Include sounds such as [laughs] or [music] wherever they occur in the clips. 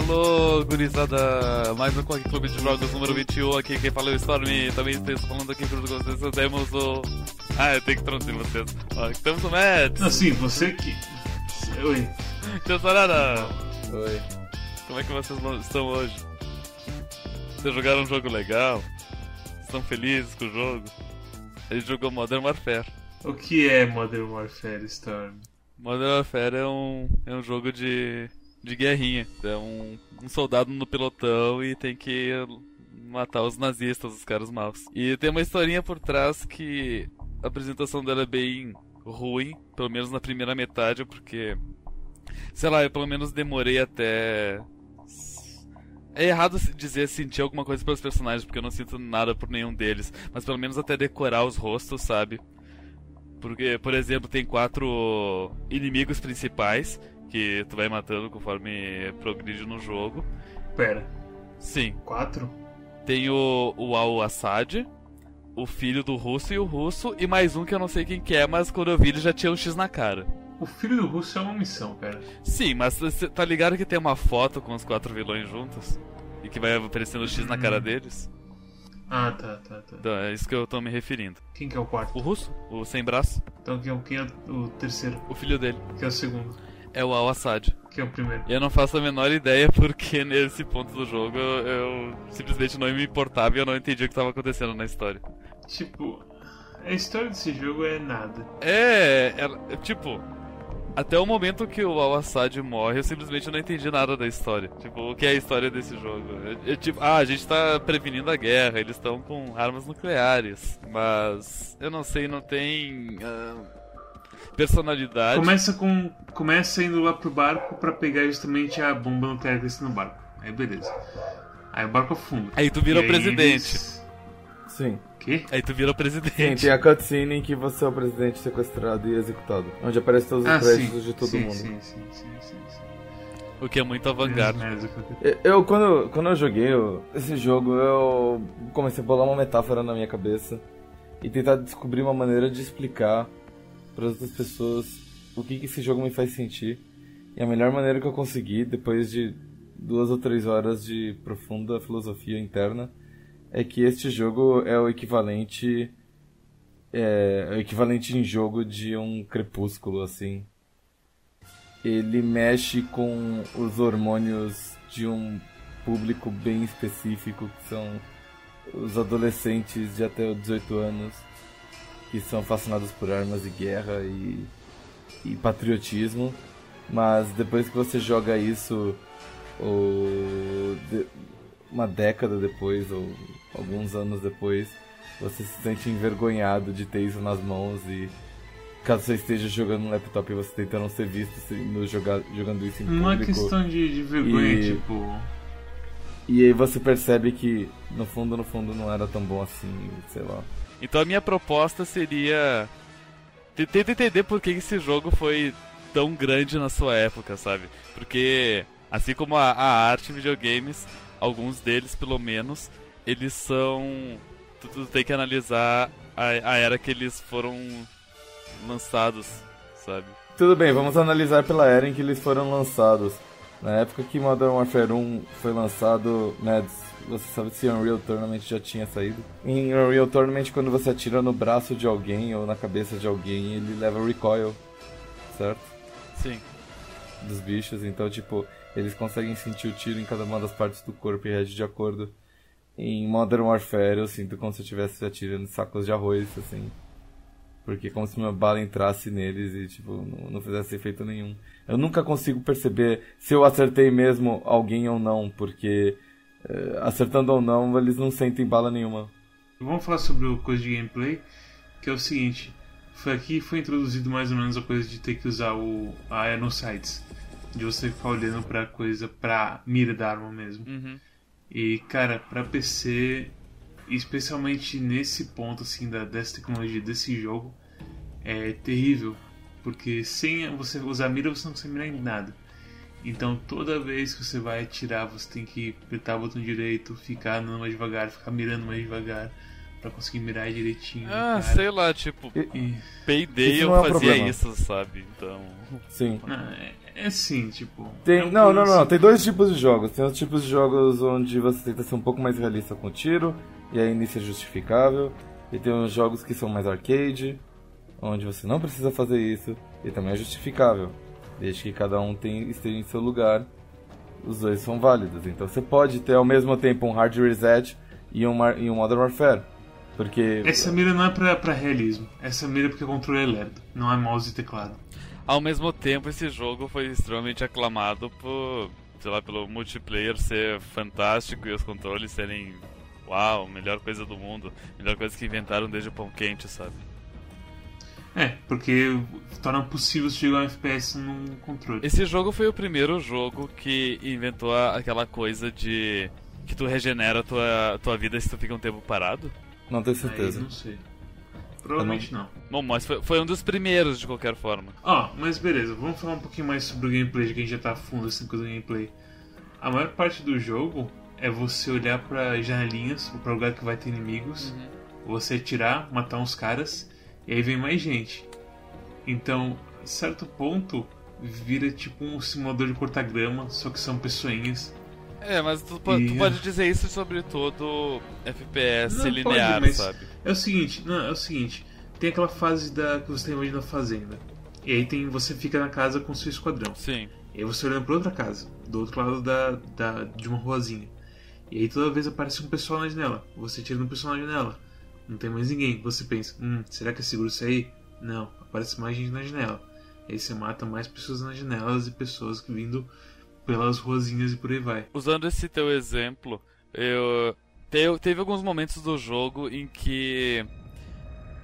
Alô, gurizada, mais um Quack Clube de Jogos número 21, aqui quem fala é o Storm, também estou falando aqui com vocês, temos o... Ah, eu tenho que traduzir vocês. Ó, temos o Mads. Assim, você que... Oi. Tio Sarara. Oi. Como é que vocês estão hoje? Vocês jogaram um jogo legal? Estão felizes com o jogo? A gente jogou Modern Warfare. O que é Modern Warfare, Storm? Modern Warfare é um, é um jogo de de guerrinha. É um, um soldado no pelotão e tem que matar os nazistas, os caras maus. E tem uma historinha por trás que a apresentação dela é bem ruim, pelo menos na primeira metade, porque sei lá, eu pelo menos demorei até é errado dizer sentir alguma coisa pelos personagens, porque eu não sinto nada por nenhum deles, mas pelo menos até decorar os rostos, sabe? Porque, por exemplo, tem quatro inimigos principais que tu vai matando conforme progride no jogo. Pera. Sim. Quatro? Tem o, o Al-Assad, o filho do russo e o russo, e mais um que eu não sei quem que é, mas quando eu vi ele já tinha um X na cara. O filho do russo é uma missão, cara. Sim, mas tá ligado que tem uma foto com os quatro vilões juntos? E que vai aparecendo o X hum. na cara hum. deles? Ah, tá, tá, tá. Então, é isso que eu tô me referindo. Quem que é o quarto? O russo, o sem braço. Então quem é, quem é o terceiro? O filho dele. Que é o segundo é o Al-Assad. Que é o primeiro. Eu não faço a menor ideia porque nesse ponto do jogo eu, eu simplesmente não me importava e eu não entendi o que estava acontecendo na história. Tipo, a história desse jogo é nada. É, é, é tipo, até o momento que o Al-Assad morre, eu simplesmente não entendi nada da história. Tipo, o que é a história desse jogo? É, é tipo, ah, a gente tá prevenindo a guerra, eles estão com armas nucleares, mas eu não sei, não tem. Uh personalidade. Começa com. Começa indo lá pro barco para pegar justamente a bomba nuclear que está no barco. Aí beleza. Aí o barco afunda. Aí tu vira o presidente. Eles... Sim. Que? Aí tu vira o presidente. Sim, tem a cutscene em que você é o presidente sequestrado e executado. Onde aparece todos os ah, créditos de todo sim, mundo. Sim, sim, sim, sim, sim. O que é muito avant-garde. Eu, eu, quando, quando eu joguei eu, esse jogo, eu comecei a bolar uma metáfora na minha cabeça e tentar descobrir uma maneira de explicar para outras pessoas o que, que esse jogo me faz sentir. E a melhor maneira que eu consegui, depois de duas ou três horas de profunda filosofia interna, é que este jogo é o equivalente é, é o equivalente em jogo de um crepúsculo assim. Ele mexe com os hormônios de um público bem específico que são os adolescentes de até 18 anos que são fascinados por armas e guerra e, e patriotismo, mas depois que você joga isso ou de, uma década depois ou alguns anos depois, você se sente envergonhado de ter isso nas mãos e caso você esteja jogando no laptop e você tentando ser visto no jogar, jogando isso em público. Não é questão de, de vergonha, e, tipo. E aí você percebe que no fundo, no fundo não era tão bom assim, sei lá. Então a minha proposta seria. Tenta entender por que esse jogo foi tão grande na sua época, sabe? Porque, assim como a, a arte videogames, alguns deles, pelo menos, eles são. Tu, tu tem que analisar a, a era que eles foram lançados, sabe? Tudo bem, vamos analisar pela era em que eles foram lançados. Na época que Modern Warfare 1 foi lançado, Mads, você sabe se Unreal Tournament já tinha saído? Em Unreal Tournament, quando você atira no braço de alguém ou na cabeça de alguém, ele leva recoil, certo? Sim. Dos bichos, então, tipo, eles conseguem sentir o tiro em cada uma das partes do corpo e reage de acordo. Em Modern Warfare, eu sinto como se eu estivesse atirando sacos de arroz, assim. Porque é como se uma bala entrasse neles e, tipo, não, não fizesse efeito nenhum. Eu nunca consigo perceber se eu acertei mesmo alguém ou não, porque é, acertando ou não, eles não sentem bala nenhuma. Vamos falar sobre o coisa de gameplay, que é o seguinte. Foi aqui foi introduzido mais ou menos a coisa de ter que usar o a Aero Sights. De você ficar olhando pra coisa, pra mira da arma mesmo. Uhum. E, cara, pra PC, especialmente nesse ponto, assim, da, dessa tecnologia, desse jogo, é terrível. Porque sem você usar mira, você não consegue mirar em nada. Então toda vez que você vai atirar, você tem que apertar o botão direito, ficar andando mais devagar, ficar mirando mais devagar para conseguir mirar direitinho. Ah, cara. sei lá, tipo, e... Payday eu é fazia problema. isso, sabe? Então. Sim. Não, é, É sim, tipo. Tem, é um não, não, não. Tem dois tipos de jogos. Tem os tipos de jogos onde você tenta ser um pouco mais realista com o tiro, e aí nisso é justificável. E tem os jogos que são mais arcade, onde você não precisa fazer isso, e também é justificável. Desde que cada um tem, esteja em seu lugar, os dois são válidos. Então você pode ter ao mesmo tempo um hard reset e um, e um Modern Warfare. Porque. Essa mira não é pra, pra realismo. Essa mira é porque o controle é lerdo. Não é mouse e teclado. Ao mesmo tempo, esse jogo foi extremamente aclamado por, sei lá, pelo multiplayer ser fantástico e os controles serem, uau, melhor coisa do mundo, melhor coisa que inventaram desde o pão quente, sabe? É, porque torna possível você jogar um FPS num controle. Esse jogo foi o primeiro jogo que inventou aquela coisa de que tu regenera a tua, tua vida se tu fica um tempo parado. Não tenho Aí, certeza. não sei. Provavelmente não. Bom, mas foi, foi um dos primeiros de qualquer forma. Ó, mas beleza, vamos falar um pouquinho mais sobre o gameplay, já que a gente já tá a fundo assim com o gameplay. A maior parte do jogo é você olhar pra janelinhas ou pra lugar que vai ter inimigos, você atirar, matar uns caras, e aí vem mais gente. Então, a certo ponto, vira tipo um simulador de cortar grama, só que são pessoinhas. É, mas tu, po- tu E- pode dizer isso sobre todo FPS Não, pode, linear, mas- sabe? É o seguinte, não, é o seguinte, tem aquela fase da que você tá imaginando a fazenda. E aí tem, você fica na casa com seu esquadrão. Sim. E aí você olhando pra outra casa, do outro lado da, da, de uma ruazinha. E aí toda vez aparece um pessoal na janela. Você tira um pessoal na janela. Não tem mais ninguém. Você pensa, hum, será que é seguro sair? Não, aparece mais gente na janela. Aí você mata mais pessoas nas janelas e pessoas que vindo pelas ruazinhas e por aí vai. Usando esse teu exemplo, eu te- teve alguns momentos do jogo em que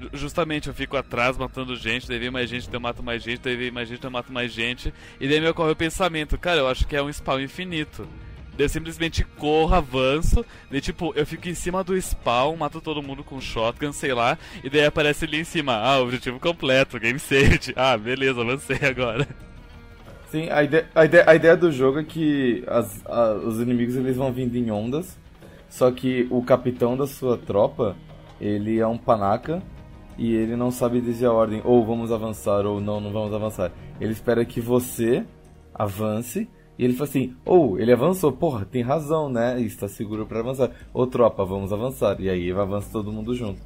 ju- justamente eu fico atrás matando gente, daí vem mais gente, daí eu mato mais gente, daí vem mais gente, eu mato mais gente, e daí me ocorre o pensamento, cara, eu acho que é um spawn infinito. Eu simplesmente corro, avanço, daí tipo, eu fico em cima do spawn, mato todo mundo com shotgun, sei lá, e daí aparece ali em cima, ah, objetivo completo, game saved. Ah, beleza, avancei agora. Sim, a ideia, a ideia, a ideia do jogo é que as- a- os inimigos eles vão vindo em ondas, só que o capitão da sua tropa, ele é um panaca e ele não sabe dizer a ordem, ou vamos avançar ou não, não vamos avançar. Ele espera que você avance e ele fala assim, ou ele avançou, porra, tem razão, né? Está seguro para avançar. Ô tropa, vamos avançar. E aí avança todo mundo junto.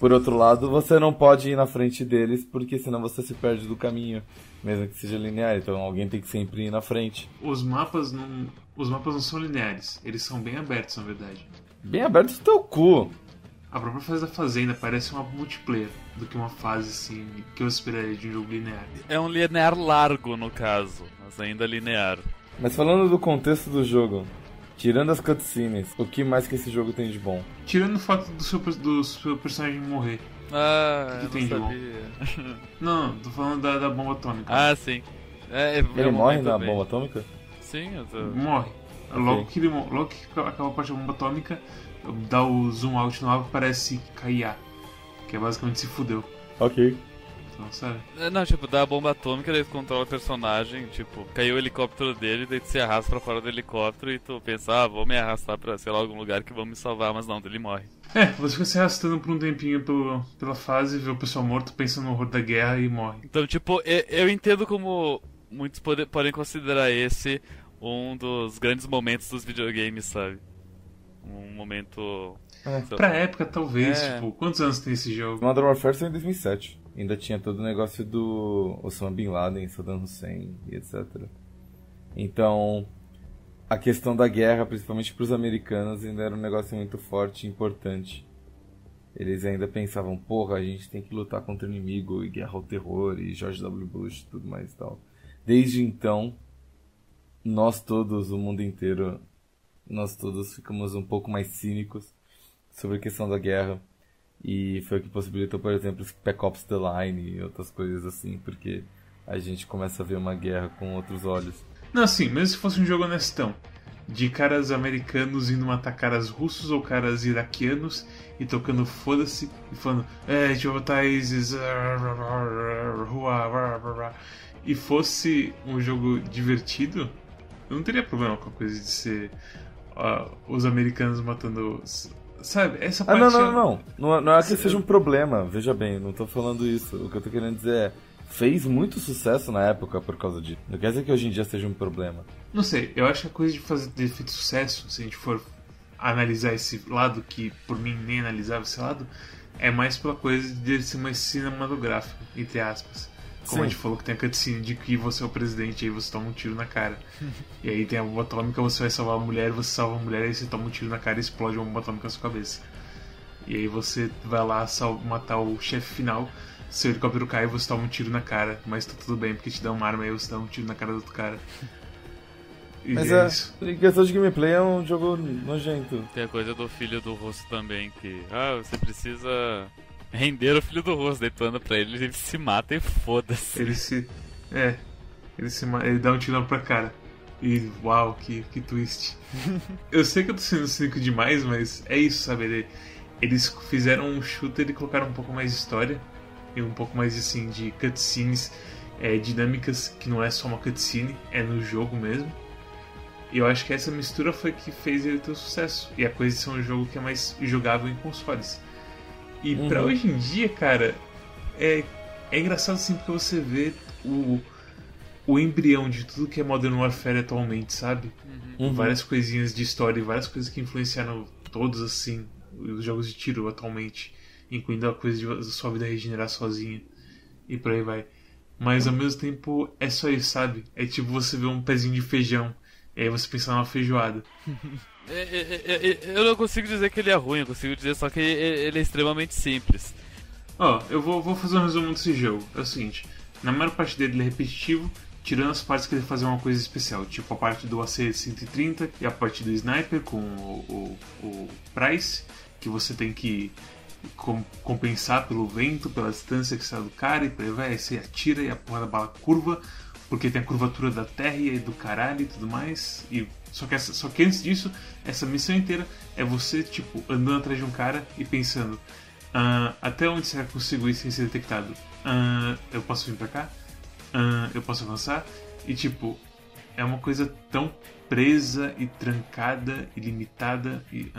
Por outro lado, você não pode ir na frente deles, porque senão você se perde do caminho, mesmo que seja linear. Então alguém tem que sempre ir na frente. Os mapas não. Os mapas não são lineares, eles são bem abertos, na verdade. Bem aberto o teu cu. A própria fase da fazenda parece uma multiplayer do que uma fase assim que eu esperaria de um jogo linear. É um linear largo, no caso, mas ainda linear. Mas falando do contexto do jogo, tirando as cutscenes, o que mais que esse jogo tem de bom? Tirando o fato do seu, do seu personagem morrer. Ah, Que eu tem não de bom? sabia. [laughs] Não, não, tô falando da, da bomba atômica. ah, sim. É, é Ele um morre na bomba atômica? Sim, eu tô... Morre. Logo que ele logo que acaba a parte da bomba atômica, dá o zoom out no mapa parece KIA. Que é basicamente se fudeu. Ok. Então, sabe? É, Não, tipo, dá a bomba atômica, daí tu controla o personagem, tipo, caiu o helicóptero dele, daí tu se arrasta pra fora do helicóptero e tu pensa, ah, vou me arrastar pra, sei lá, algum lugar que vão me salvar, mas não, ele morre. É, você fica se arrastando por um tempinho pelo, pela fase, vê o pessoal morto, pensa no horror da guerra e morre. Então, tipo, e- eu entendo como muitos pode- podem considerar esse um dos grandes momentos dos videogames, sabe? Um momento. É. lá, Pra época, talvez, É. tipo, quantos anos tem esse jogo? Modern Warfare saiu em 2007. Ainda tinha todo o negócio do Osama Bin Laden, Saddam Hussein e etc. Então, a questão da guerra, principalmente para os americanos, ainda era um negócio muito forte e importante. Eles ainda pensavam, porra, a gente tem que lutar contra o inimigo e guerra ao terror e George W. Bush e tudo mais e tal. Desde então, nós todos, o mundo inteiro, nós todos ficamos um pouco mais cínicos sobre a questão da guerra. E foi o que possibilitou, por exemplo, Spec Ops The Line e outras coisas assim, porque a gente começa a ver uma guerra com outros olhos. Não, assim, mesmo se fosse um jogo honestão, de caras americanos indo matar caras russos ou caras iraquianos e tocando foda-se e falando, é, a gente vai ISIS, e fosse um jogo divertido, eu não teria problema com a coisa de ser ó, os americanos matando. os- Sabe, essa Ah, parte. não, não, não, não. Não é- Não é que seja um problema, veja bem, não tô falando isso. O que eu tô querendo dizer é, fez muito sucesso na época por causa disso. Não quer dizer que hoje em dia seja um problema. Não sei, eu acho que a coisa de fazer ter feito sucesso, se a gente for analisar esse lado, que por mim nem analisava esse lado, é mais pela coisa de ser mais cinematográfico, entre aspas. Como Sim. a gente falou que tem a cutscene de que você é o presidente e aí você toma um tiro na cara. [laughs] e aí tem a bomba atômica, você vai salvar a mulher, você salva a mulher, e aí você toma um tiro na cara e explode uma bomba atômica na sua cabeça. E aí você vai lá matar o chefe final, seu helicóptero cai e você toma um tiro na cara, mas tá tudo bem porque te dá uma arma e aí você dá um tiro na cara do outro cara. [laughs] E mas é, é em questão de gameplay é um jogo nojento. Tem a coisa do filho do rosto também, que ah, você precisa render o filho do rosto, daí tu anda pra ele, ele se mata e foda-se. Ele se. É. Ele se ele dá um tiro pra cara. E uau, que, que twist. [laughs] eu sei que eu tô sendo cínico demais, mas é isso, sabe? Ele, eles fizeram um shooter e colocaram um pouco mais de história e um pouco mais assim de cutscenes é, dinâmicas que não é só uma cutscene, é no jogo mesmo. E eu acho que essa mistura foi que fez ele ter o sucesso. E a coisa de ser um jogo que é mais jogável em consoles. E uhum. pra hoje em dia, cara, é, é engraçado assim porque você vê o, o embrião de tudo que é Modern Warfare atualmente, sabe? Uhum. Várias coisinhas de história, várias coisas que influenciaram todos assim os jogos de tiro atualmente, incluindo a coisa de sua vida regenerar sozinha e por aí vai. Mas ao mesmo tempo é só isso, sabe? É tipo você ver um pezinho de feijão e aí você pensa numa feijoada. [laughs] É, é, é, eu não consigo dizer que ele é ruim, eu consigo dizer só que ele é extremamente simples. Ó, oh, eu vou, vou fazer um resumo desse jogo. É o seguinte: na maior parte dele ele é repetitivo, tirando as partes que ele faz uma coisa especial, tipo a parte do AC-130 e a parte do Sniper com o, o, o Price, que você tem que compensar pelo vento, pela distância que sai do cara, e por aí vai, você atira e a porra da bala curva, porque tem a curvatura da terra e do caralho e tudo mais, e só que, essa, só que antes disso, essa missão inteira é você, tipo, andando atrás de um cara e pensando: uh, até onde será que consigo ir sem ser detectado? Uh, eu posso vir pra cá? Uh, eu posso avançar? E, tipo, é uma coisa tão presa e trancada e limitada e.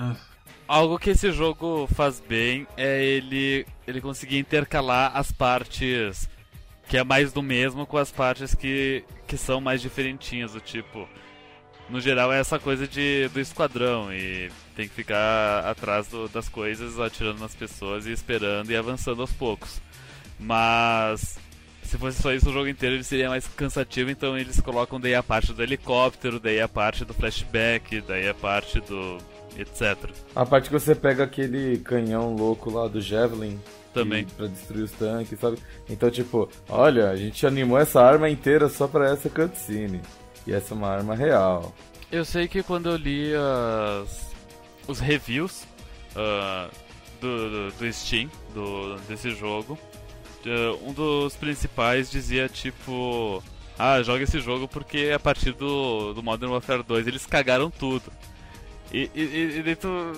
Algo que esse jogo faz bem é ele, ele conseguir intercalar as partes que é mais do mesmo com as partes que, que são mais diferentinhas, do tipo no geral é essa coisa de, do esquadrão e tem que ficar atrás do, das coisas, atirando nas pessoas e esperando e avançando aos poucos. Mas se fosse só isso o jogo inteiro ele seria mais cansativo, então eles colocam daí a parte do helicóptero, daí a parte do flashback, daí a parte do etc. A parte que você pega aquele canhão louco lá do Javelin também para destruir os tanques, sabe? Então tipo, olha, a gente animou essa arma inteira só para essa cutscene. E essa é uma arma real. Eu sei que quando eu li as, os reviews uh, do, do, do, Steam, do, desse jogo, uh, um dos principais dizia tipo: Ah, joga esse jogo porque a partir do, do Modern Warfare 2 eles cagaram tudo. E, e, e, e tu,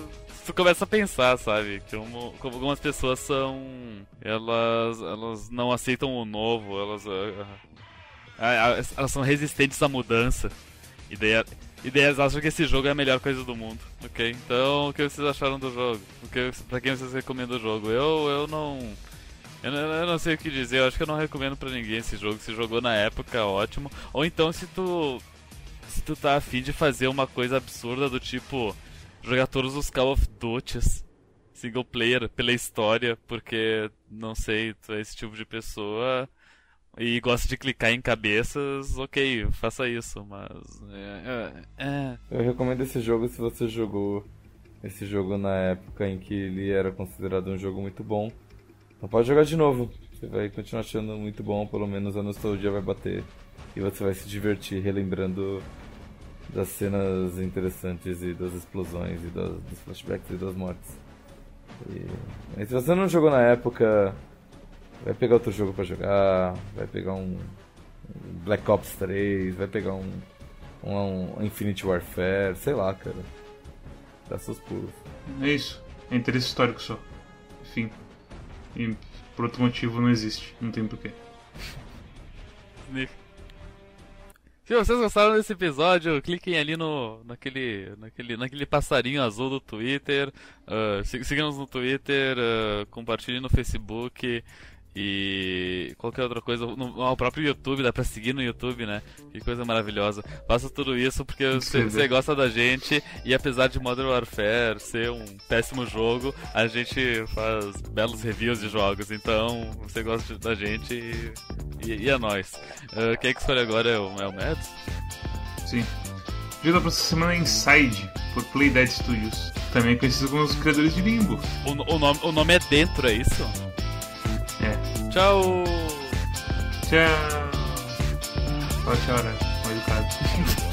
tu começa a pensar, sabe? Que como, como algumas pessoas são. Elas, elas não aceitam o novo, elas. Uh, elas são resistentes à mudança. E daí, e daí elas acham que esse jogo é a melhor coisa do mundo, ok? Então, o que vocês acharam do jogo? O que, pra quem vocês recomendam o jogo? Eu, eu não... Eu não, eu não sei o que dizer, eu acho que eu não recomendo pra ninguém esse jogo. Se jogou na época, ótimo. Ou então, se tu... Se tu tá afim de fazer uma coisa absurda do tipo... Jogar todos os Call of Duties single player pela história, porque, não sei, tu é esse tipo de pessoa e gosta de clicar em cabeças, ok, faça isso, mas. É, é, é, Eu recomendo esse jogo se você jogou esse jogo na época em que ele era considerado um jogo muito bom. Não pode jogar de novo. Você vai continuar achando muito bom, pelo menos a nostalgia vai bater. E você vai se divertir relembrando das cenas interessantes e das explosões e das, dos flashbacks e das mortes. E... se você não jogou na época, Vai pegar outro jogo para jogar, vai pegar um Black Ops 3, vai pegar um, um, um Infinite Warfare, sei lá, cara. Dá seus pulos. É isso. É interesse histórico só. Enfim. E por outro motivo não existe. Não tem porquê. Se vocês gostaram desse episódio, cliquem ali no naquele, naquele, naquele passarinho azul do Twitter. Uh, sigam-nos no Twitter, uh, compartilhem no Facebook. E qualquer outra coisa, no, no próprio YouTube, dá pra seguir no YouTube, né? Que coisa maravilhosa. Faça tudo isso porque você gosta da gente e apesar de Modern Warfare ser um péssimo jogo, a gente faz belos reviews de jogos. Então, você gosta da gente e, e, e é nóis. Uh, quem é que escolhe agora é o, é o Mads? Sim. O jogo da próxima semana é Inside, por Playdead Studios. Também conhecido como os criadores de Limbo. O, o, nome, o nome é Dentro, é isso? Tchau! Tchau! Tchau, né? Mal educado.